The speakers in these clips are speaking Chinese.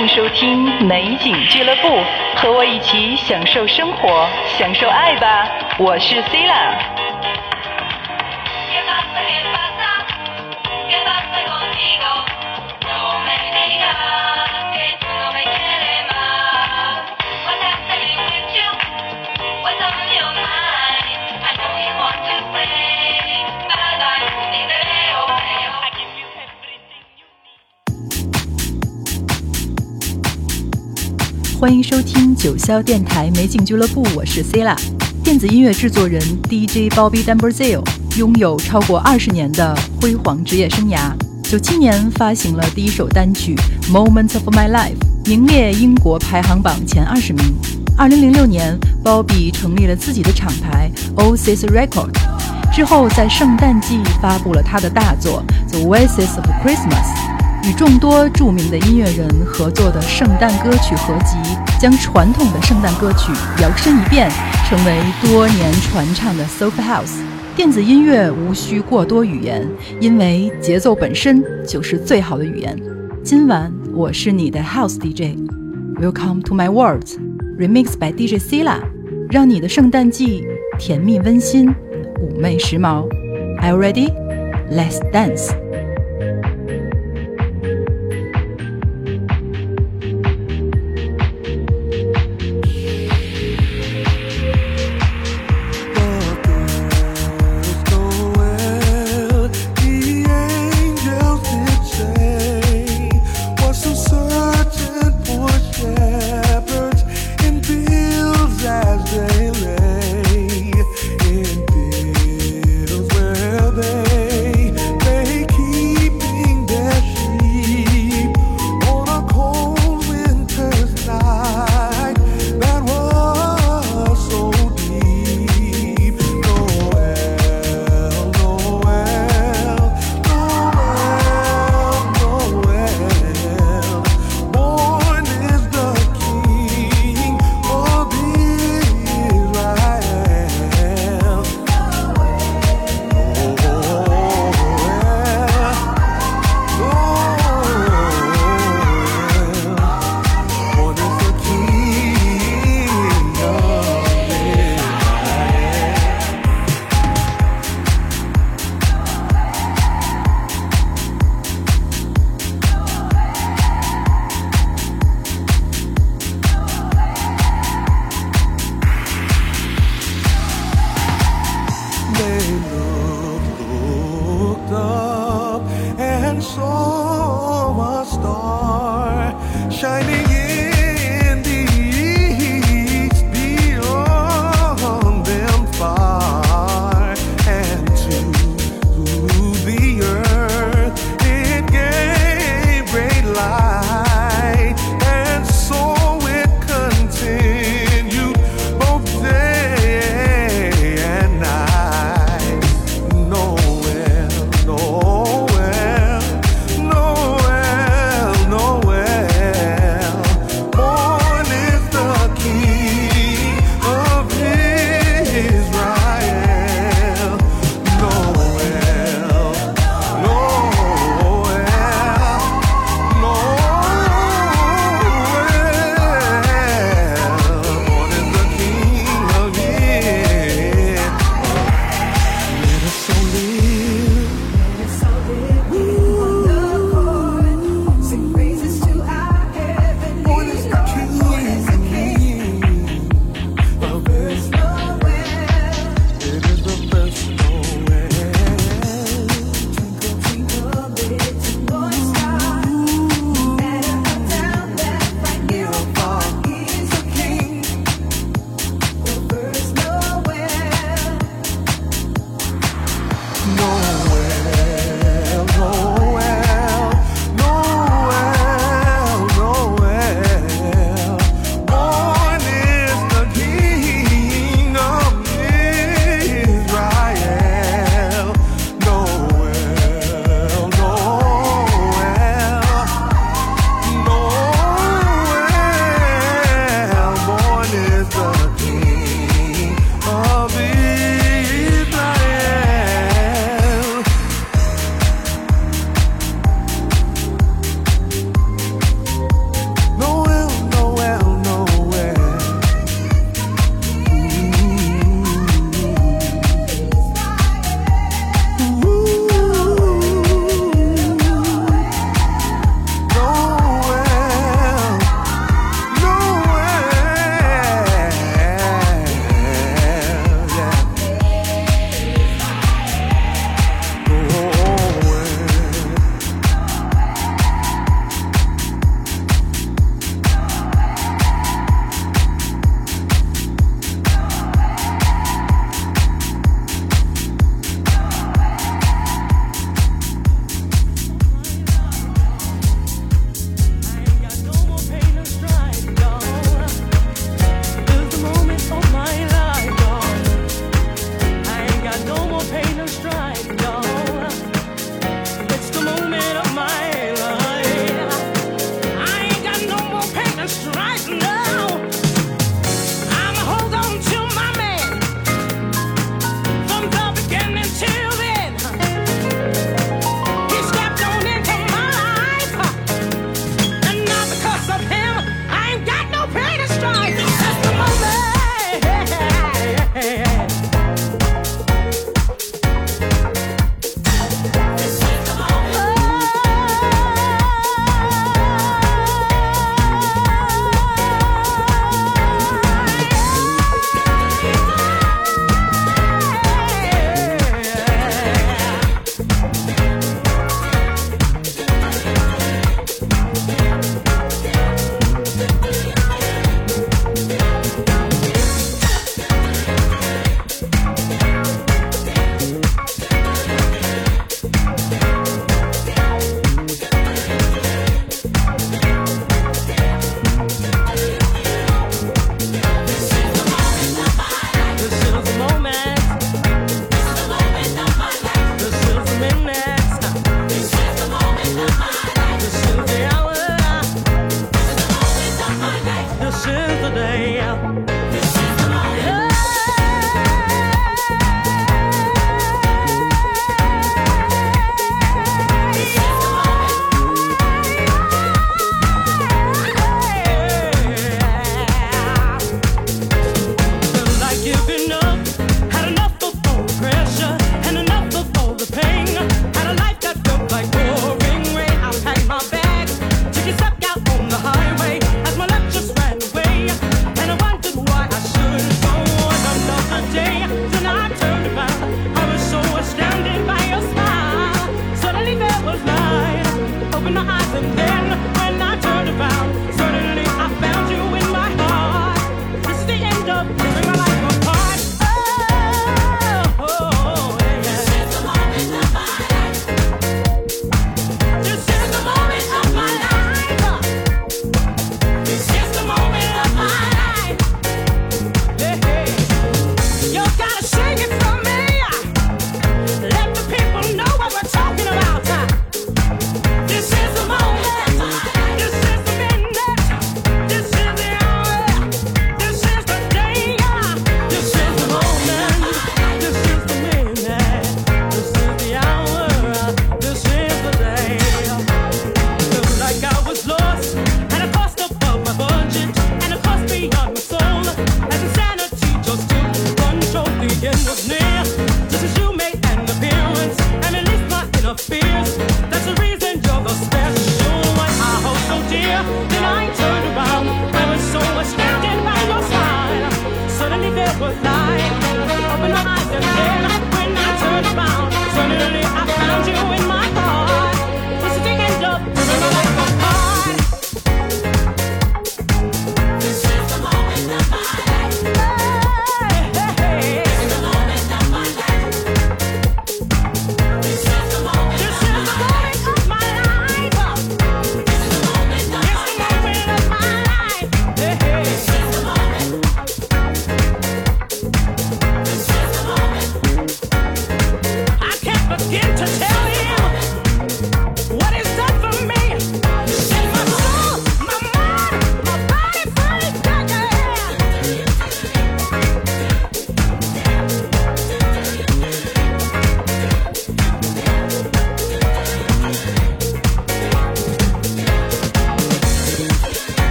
迎收听美景俱乐部，和我一起享受生活，享受爱吧！我是 c 欢迎收听九霄电台美景俱乐部，我是 c i l a 电子音乐制作人 DJ Bobby d a m b r z i l 拥有超过二十年的辉煌职业生涯。九七年发行了第一首单曲《Moments of My Life》，名列英国排行榜前二十名。二零零六年，Bobby 成立了自己的厂牌 Oasis Record，之后在圣诞季发布了他的大作《The Voices of Christmas》。与众多著名的音乐人合作的圣诞歌曲合集，将传统的圣诞歌曲摇身一变，成为多年传唱的 Soft House 电子音乐。无需过多语言，因为节奏本身就是最好的语言。今晚我是你的 House DJ，Welcome to my world，Remix by DJ Sila，让你的圣诞季甜蜜温馨，妩媚时髦。Are you ready? Let's dance.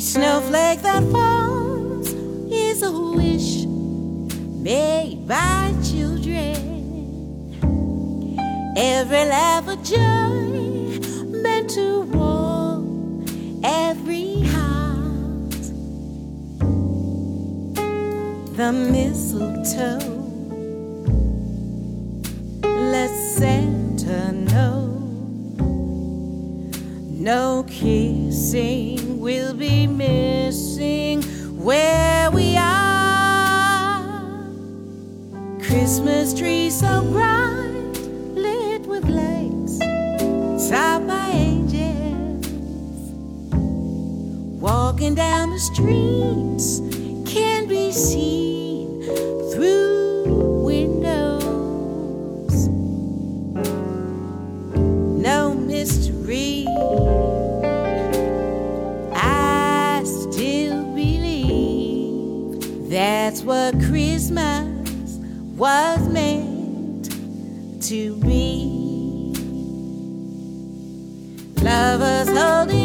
Each snowflake that falls is a wish made by children. Every laugh of joy meant to warm every heart. The mistletoe. Let's Santa know. No kissing we'll be missing where we are. Christmas trees so bright, lit with lights, taught by angels, walking down the street. slowly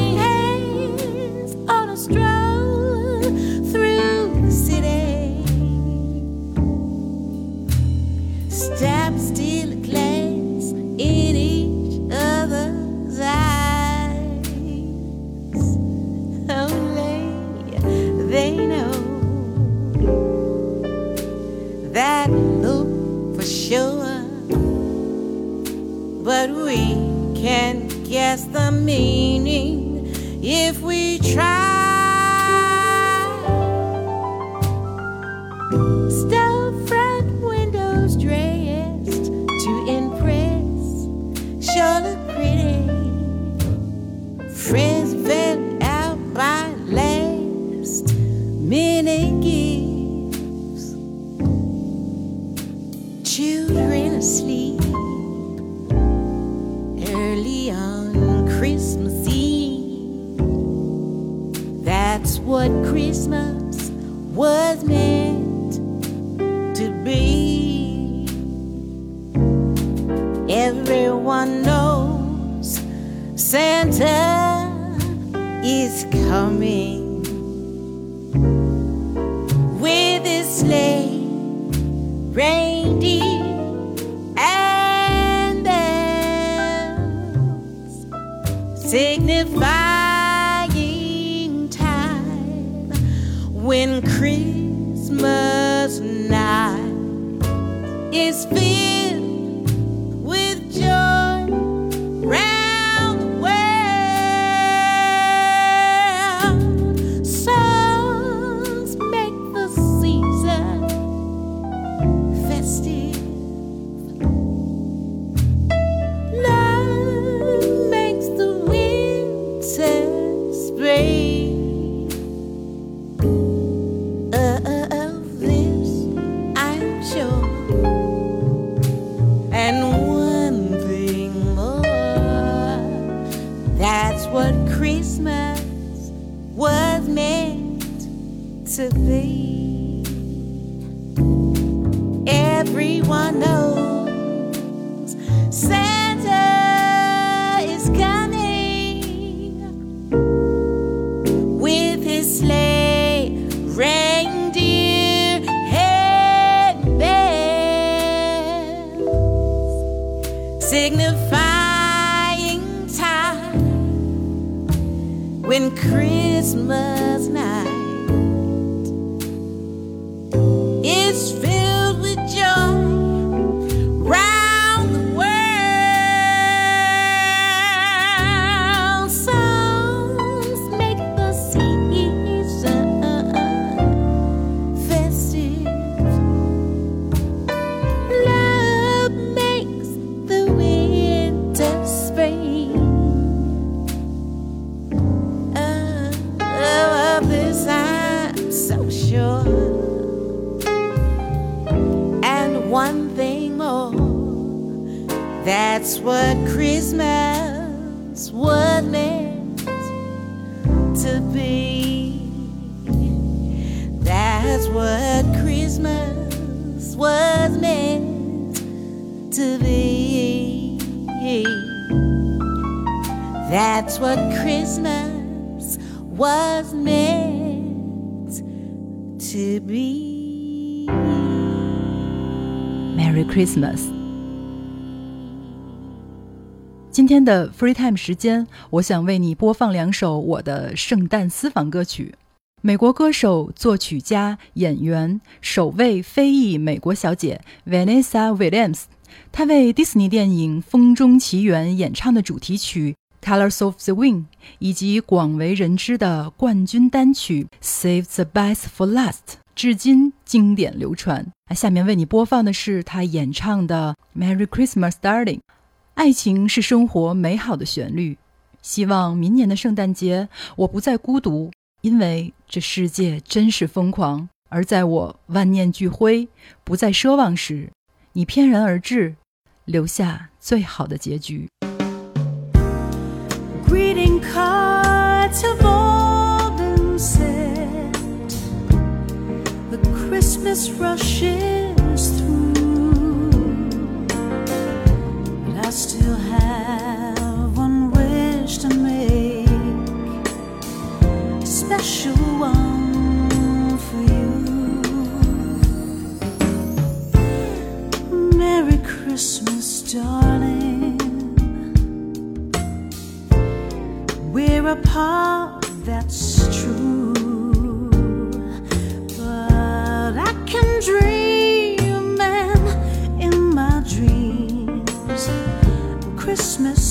Girlfriend. Signify. 的 Free Time 时间，我想为你播放两首我的圣诞私房歌曲。美国歌手、作曲家、演员，首位非裔美国小姐 Vanessa Williams，她为迪士尼电影《风中奇缘》演唱的主题曲《Colors of the Wind》，以及广为人知的冠军单曲《Save the Best for Last》，至今经典流传。下面为你播放的是她演唱的《Merry Christmas, Darling》。爱情是生活美好的旋律。希望明年的圣诞节我不再孤独，因为这世界真是疯狂。而在我万念俱灰、不再奢望时，你翩然而至，留下最好的结局。Greeting cards have all been sent. The Christmas rushes. Have one wish to make. A special one for you. Merry Christmas, darling. We're apart, that's true. But I can dream, Christmas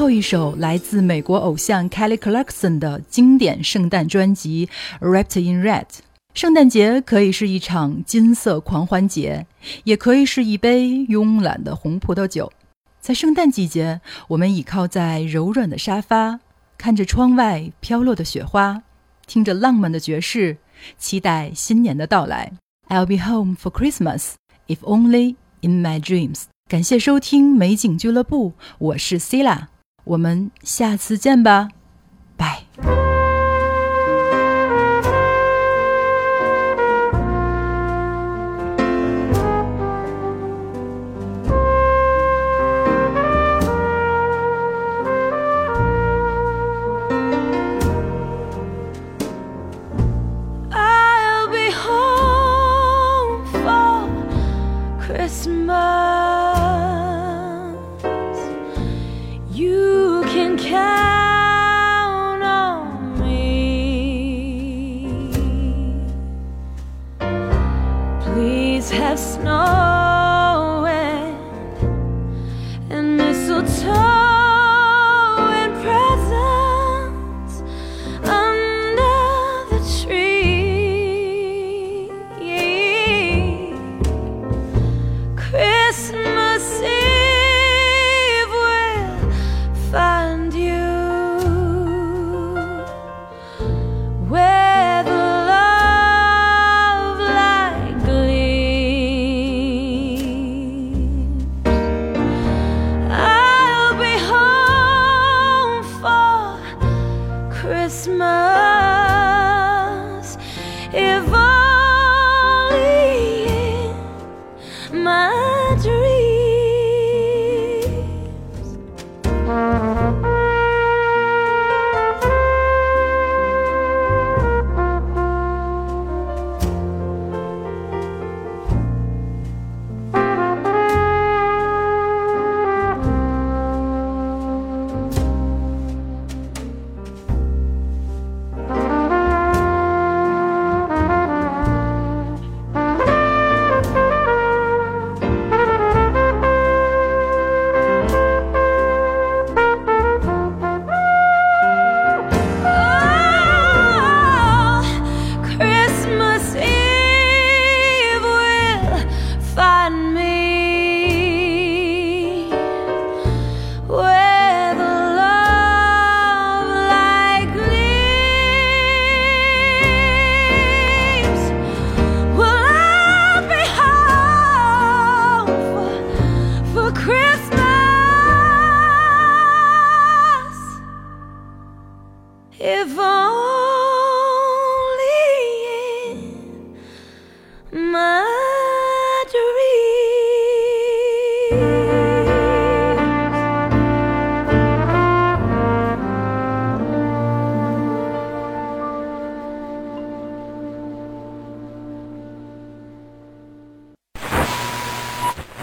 最后一首来自美国偶像 Kelly Clarkson 的经典圣诞专辑《Wrapped in Red》。圣诞节可以是一场金色狂欢节，也可以是一杯慵懒的红葡萄酒。在圣诞季节，我们倚靠在柔软的沙发，看着窗外飘落的雪花，听着浪漫的爵士，期待新年的到来。I'll be home for Christmas, if only in my dreams。感谢收听美景俱乐部，我是 Sila，我们下次见吧，拜。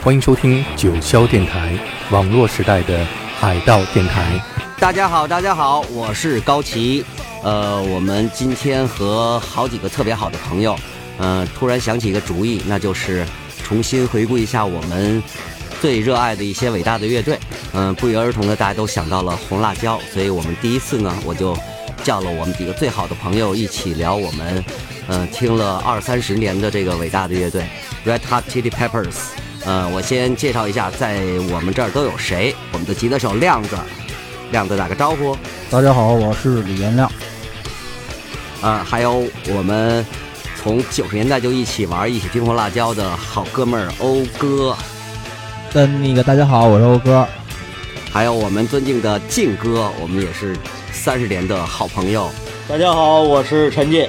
欢迎收听九霄电台，网络时代的海盗电台。大家好，大家好，我是高奇。呃，我们今天和好几个特别好的朋友，嗯、突然想起一个主意，那就是重新回顾一下我们最热爱的一些伟大的乐队。嗯、不约而同的，大家都想到了红辣椒，所以我们第一次呢，我就叫了我们几个最好的朋友一起聊我们，嗯、听了二三十年的这个伟大的乐队 Red Hot Chili Peppers。呃，我先介绍一下，在我们这儿都有谁？我们的吉他手亮子，亮子打个招呼。大家好，我是李延亮。啊，还有我们从九十年代就一起玩、一起听红辣椒的好哥们儿欧哥，跟那个大家好，我是欧哥。还有我们尊敬的靖哥，我们也是三十年的好朋友。大家好，我是陈进。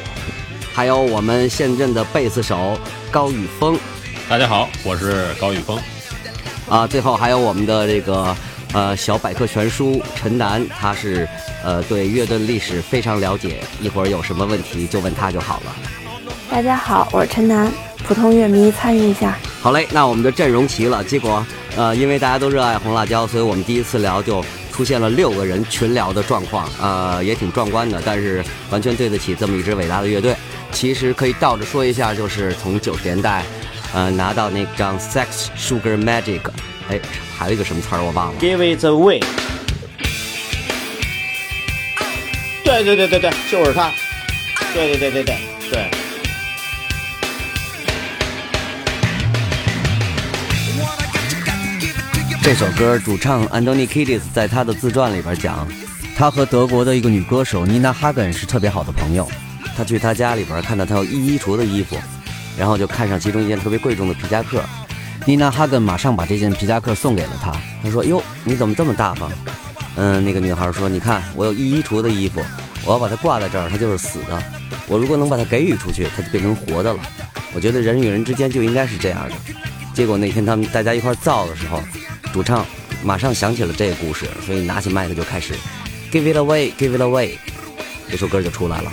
还有我们现任的贝斯手高宇峰大家好，我是高宇峰。啊，最后还有我们的这个呃小百科全书陈楠，他是呃对乐队历史非常了解，一会儿有什么问题就问他就好了。大家好，我是陈楠，普通乐迷参与一下。好嘞，那我们的阵容齐了。结果，呃，因为大家都热爱红辣椒，所以我们第一次聊就出现了六个人群聊的状况，呃，也挺壮观的。但是完全对得起这么一支伟大的乐队。其实可以倒着说一下，就是从九十年代，呃，拿到那张《Sex Sugar Magic》，哎，还有一个什么词儿我忘了。Give it away。对对对对对，就是他。对对对对对对。这首歌主唱 Anthony Kiedis 在他的自传里边讲，他和德国的一个女歌手妮娜哈根是特别好的朋友。他去她家里边看到她有一衣橱的衣服，然后就看上其中一件特别贵重的皮夹克。妮娜哈根马上把这件皮夹克送给了他。他说：“哟，你怎么这么大方？”嗯，那个女孩说：“你看，我有一衣橱的衣服，我要把它挂在这儿，它就是死的。我如果能把它给予出去，它就变成活的了。我觉得人与人之间就应该是这样的。”结果那天他们大家一块造的时候，主唱马上想起了这个故事，所以拿起麦克就开始 Give it away, give it away，这首歌就出来了。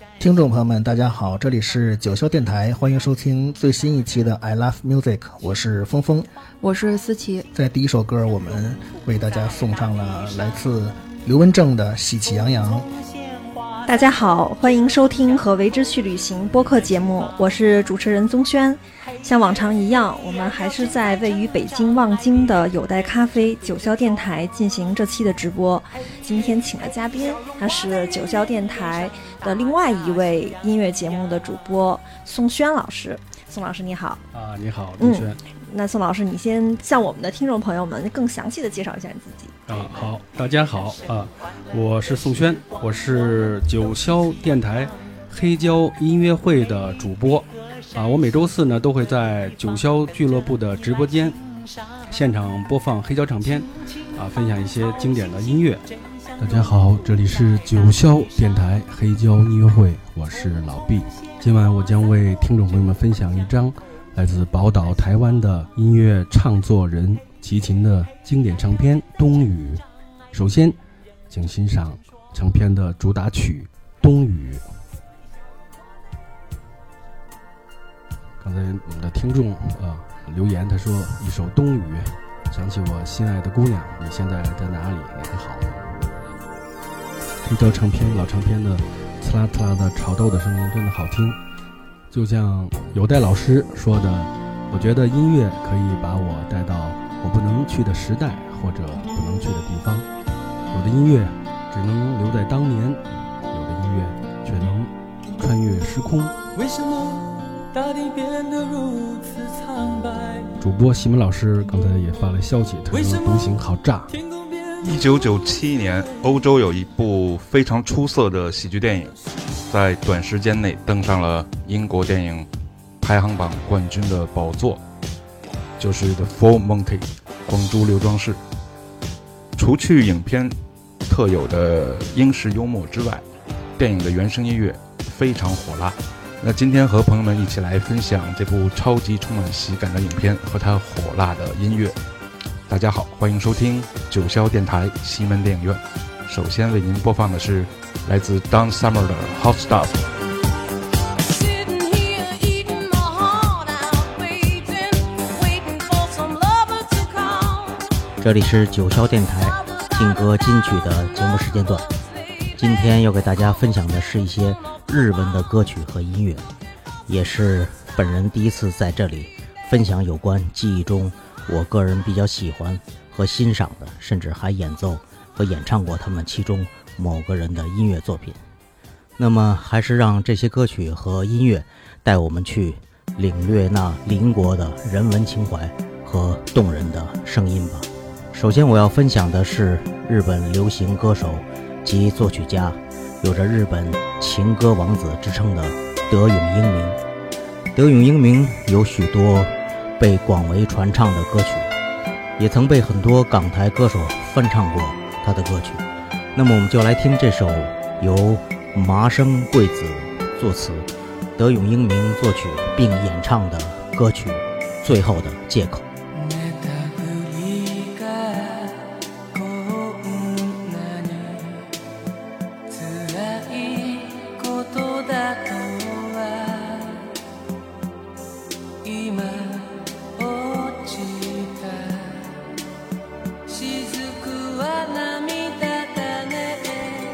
听众朋友们，大家好，这里是九霄电台，欢迎收听最新一期的 I Love Music，我是峰峰。我是思琪，在第一首歌，我们为大家送上了来自刘文正的《喜气洋洋》。大家好，欢迎收听和为之去旅行播客节目，我是主持人宗轩。像往常一样，我们还是在位于北京望京的有待咖啡九霄电台进行这期的直播。今天请了嘉宾，他是九霄电台的另外一位音乐节目的主播宋轩老师。宋老师你好，啊，你好，嗯。那宋老师你先向我们的听众朋友们更详细的介绍一下你自己。啊，好，大家好啊，我是宋轩，我是九霄电台黑胶音乐会的主播啊，我每周四呢都会在九霄俱乐部的直播间现场播放黑胶唱片啊，分享一些经典的音乐。大家好，这里是九霄电台黑胶音乐会，我是老毕。今晚我将为听众朋友们分享一张来自宝岛台湾的音乐唱作人齐秦的经典唱片《冬雨》。首先，请欣赏唱片的主打曲《冬雨》。刚才我们的听众啊留言，他说一首《冬雨》，想起我心爱的姑娘，你现在在哪里？你还好吗？黑胶唱片老唱片的刺啦刺啦的炒豆的声音真的好听，就像有代老师说的，我觉得音乐可以把我带到我不能去的时代或者不能去的地方。有的音乐只能留在当年，有的音乐却能穿越时空。为什么大地变得如此苍白？主播西门老师刚才也发了消息，他说独行好炸。一九九七年，欧洲有一部非常出色的喜剧电影，在短时间内登上了英国电影排行榜冠军的宝座，就是《The Full Monty》光珠刘庄士。除去影片特有的英式幽默之外，电影的原声音乐非常火辣。那今天和朋友们一起来分享这部超级充满喜感的影片和它火辣的音乐。大家好，欢迎收听九霄电台西门电影院。首先为您播放的是来自 Don Summer 的《Hot Stuff》。这里是九霄电台劲歌金曲的节目时间段。今天要给大家分享的是一些日文的歌曲和音乐，也是本人第一次在这里分享有关记忆中我个人比较喜欢和欣赏的，甚至还演奏和演唱过他们其中某个人的音乐作品。那么，还是让这些歌曲和音乐带我们去领略那邻国的人文情怀和动人的声音吧。首先，我要分享的是日本流行歌手及作曲家，有着日本情歌王子之称的德永英明。德永英明有许多被广为传唱的歌曲，也曾被很多港台歌手翻唱过他的歌曲。那么，我们就来听这首由麻生贵子作词、德永英明作曲并演唱的歌曲《最后的借口》。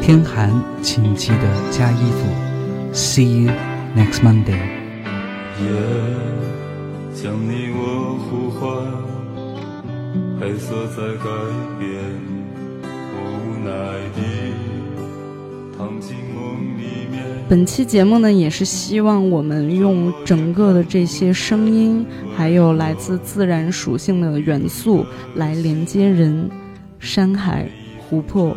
天寒，请记得加衣服。See you next Monday。夜将你我呼唤，黑色在改变，无奈地躺进梦里面。本期节目呢，也是希望我们用整个的这些声音，还有来自自然属性的元素，来连接人、山海、湖泊。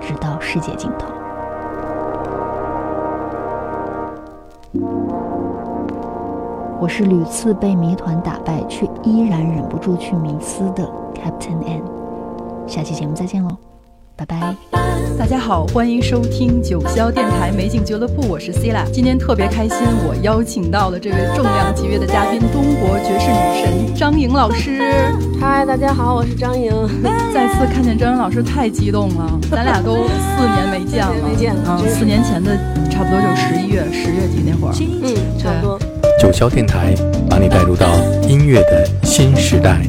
直到世界尽头。我是屡次被谜团打败，却依然忍不住去迷思的 Captain N。下期节目再见喽，拜拜。大家好，欢迎收听九霄电台美景俱乐部，我是 c i l a 今天特别开心，我邀请到了这位重量级别的嘉宾——中国爵士女神张莹老师。嗨，大家好，我是张莹。再次看见张莹老师，太激动了。咱俩都四年没见了，没见啊，四年前的差不多就十一月、十月底那会儿，嗯，差不多。九霄电台把你带入到音乐的新时代。